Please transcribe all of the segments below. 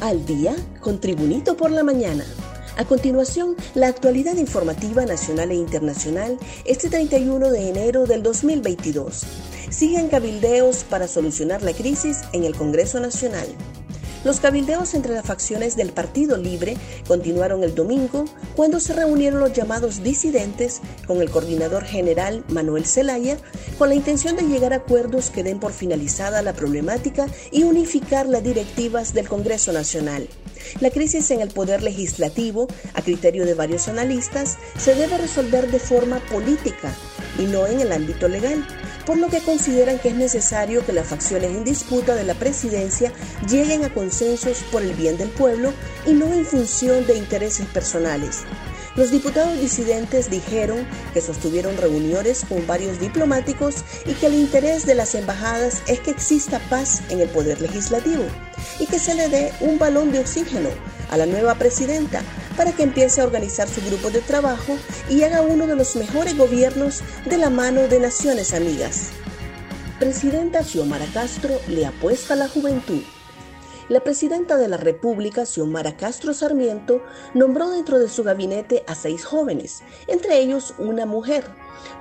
Al día con Tribunito por la mañana. A continuación, la actualidad informativa nacional e internacional este 31 de enero del 2022. Siguen cabildeos para solucionar la crisis en el Congreso Nacional. Los cabildeos entre las facciones del Partido Libre continuaron el domingo cuando se reunieron los llamados disidentes con el coordinador general Manuel Zelaya con la intención de llegar a acuerdos que den por finalizada la problemática y unificar las directivas del Congreso Nacional. La crisis en el poder legislativo, a criterio de varios analistas, se debe resolver de forma política y no en el ámbito legal por lo que consideran que es necesario que las facciones en disputa de la presidencia lleguen a consensos por el bien del pueblo y no en función de intereses personales. Los diputados disidentes dijeron que sostuvieron reuniones con varios diplomáticos y que el interés de las embajadas es que exista paz en el poder legislativo y que se le dé un balón de oxígeno a la nueva presidenta para que empiece a organizar su grupo de trabajo y haga uno de los mejores gobiernos de la mano de naciones amigas. Presidenta Xiomara Castro le apuesta a la juventud. La presidenta de la República, Xiomara Castro Sarmiento, nombró dentro de su gabinete a seis jóvenes, entre ellos una mujer,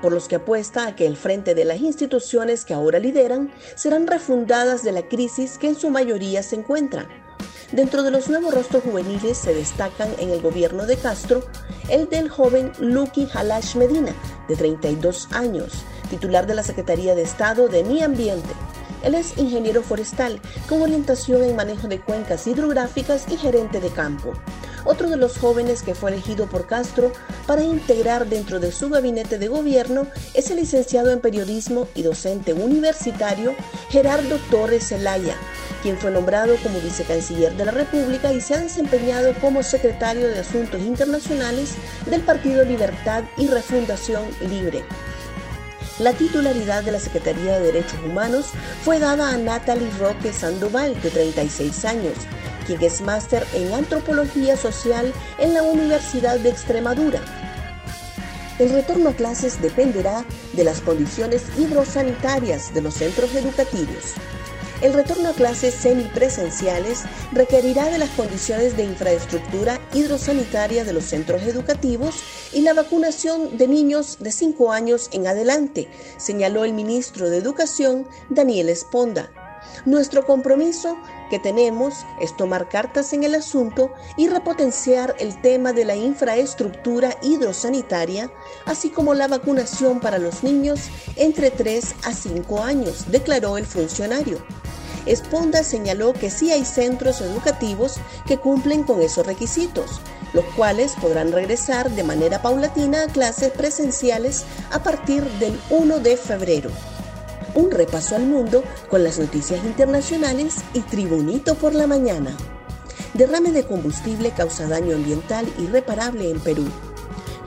por los que apuesta a que el frente de las instituciones que ahora lideran serán refundadas de la crisis que en su mayoría se encuentran Dentro de los nuevos rostros juveniles se destacan en el gobierno de Castro el del joven Lucky Halash Medina, de 32 años, titular de la Secretaría de Estado de Mi Ambiente. Él es ingeniero forestal con orientación en manejo de cuencas hidrográficas y gerente de campo. Otro de los jóvenes que fue elegido por Castro para integrar dentro de su gabinete de gobierno es el licenciado en periodismo y docente universitario Gerardo Torres Zelaya, quien fue nombrado como vicecanciller de la República y se ha desempeñado como secretario de Asuntos Internacionales del Partido Libertad y Refundación Libre. La titularidad de la Secretaría de Derechos Humanos fue dada a Natalie Roque Sandoval, de 36 años, quien es máster en Antropología Social en la Universidad de Extremadura. El retorno a clases dependerá de las condiciones hidrosanitarias de los centros educativos. El retorno a clases semipresenciales requerirá de las condiciones de infraestructura hidrosanitaria de los centros educativos y la vacunación de niños de 5 años en adelante, señaló el ministro de Educación, Daniel Esponda. Nuestro compromiso que tenemos es tomar cartas en el asunto y repotenciar el tema de la infraestructura hidrosanitaria, así como la vacunación para los niños entre 3 a 5 años, declaró el funcionario. Esponda señaló que sí hay centros educativos que cumplen con esos requisitos, los cuales podrán regresar de manera paulatina a clases presenciales a partir del 1 de febrero. Un repaso al mundo con las noticias internacionales y Tribunito por la mañana. Derrame de combustible causa daño ambiental irreparable en Perú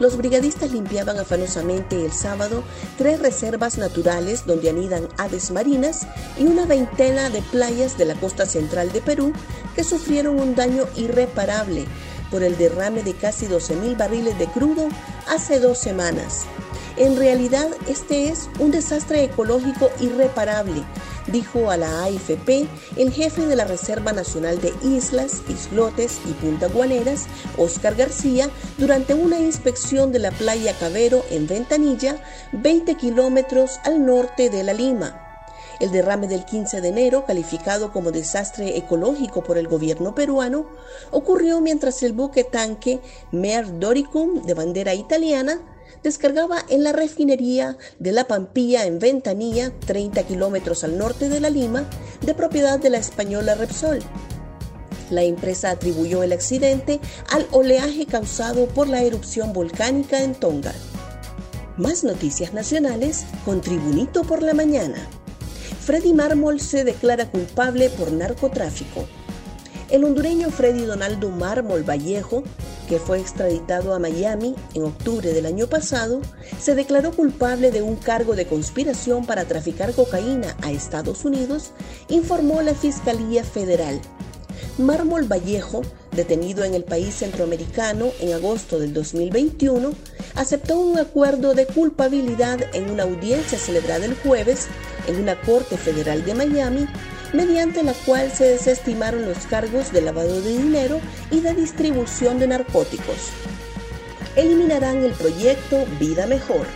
los brigadistas limpiaban afanosamente el sábado tres reservas naturales donde anidan aves marinas y una veintena de playas de la costa central de Perú que sufrieron un daño irreparable por el derrame de casi 12.000 barriles de crudo hace dos semanas. En realidad, este es un desastre ecológico irreparable dijo a la AFP el jefe de la Reserva Nacional de Islas, Islotes y Punta Guaneras, Oscar García, durante una inspección de la playa Cabero en Ventanilla, 20 kilómetros al norte de La Lima. El derrame del 15 de enero, calificado como desastre ecológico por el gobierno peruano, ocurrió mientras el buque tanque Mer Doricum, de bandera italiana, descargaba en la refinería de La Pampilla en Ventanilla, 30 kilómetros al norte de La Lima, de propiedad de la española Repsol. La empresa atribuyó el accidente al oleaje causado por la erupción volcánica en Tonga. Más noticias nacionales con Tribunito por la mañana. Freddy Mármol se declara culpable por narcotráfico. El hondureño Freddy Donaldo Mármol Vallejo que fue extraditado a Miami en octubre del año pasado, se declaró culpable de un cargo de conspiración para traficar cocaína a Estados Unidos, informó la Fiscalía Federal. Mármol Vallejo, detenido en el país centroamericano en agosto del 2021, aceptó un acuerdo de culpabilidad en una audiencia celebrada el jueves en una corte federal de Miami mediante la cual se desestimaron los cargos de lavado de dinero y de distribución de narcóticos. Eliminarán el proyecto Vida Mejor.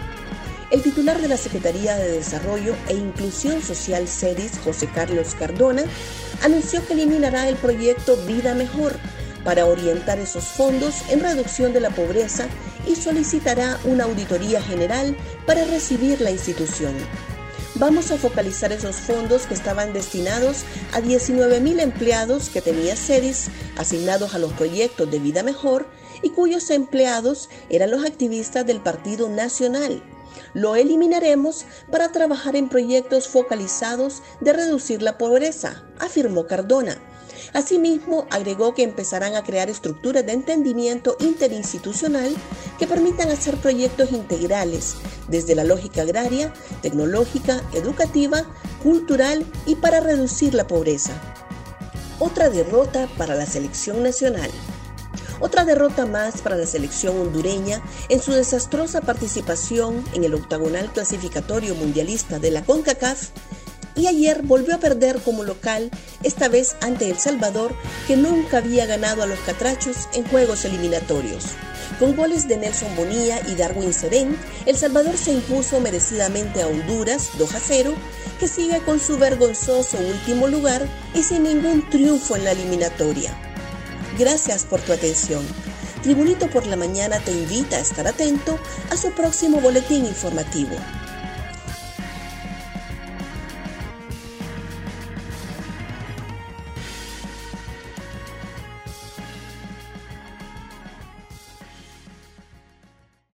El titular de la Secretaría de Desarrollo e Inclusión Social CEDIS, José Carlos Cardona, anunció que eliminará el proyecto Vida Mejor para orientar esos fondos en reducción de la pobreza y solicitará una auditoría general para recibir la institución. Vamos a focalizar esos fondos que estaban destinados a 19.000 empleados que tenía CEDIS asignados a los proyectos de vida mejor y cuyos empleados eran los activistas del Partido Nacional. Lo eliminaremos para trabajar en proyectos focalizados de reducir la pobreza, afirmó Cardona. Asimismo, agregó que empezarán a crear estructuras de entendimiento interinstitucional que permitan hacer proyectos integrales desde la lógica agraria, tecnológica, educativa, cultural y para reducir la pobreza. Otra derrota para la selección nacional. Otra derrota más para la selección hondureña en su desastrosa participación en el octagonal clasificatorio mundialista de la CONCACAF y ayer volvió a perder como local, esta vez ante El Salvador, que nunca había ganado a los catrachos en juegos eliminatorios. Con goles de Nelson Bonilla y Darwin Serén, El Salvador se impuso merecidamente a Honduras 2 a 0, que sigue con su vergonzoso último lugar y sin ningún triunfo en la eliminatoria. Gracias por tu atención. Tribunito por la Mañana te invita a estar atento a su próximo boletín informativo.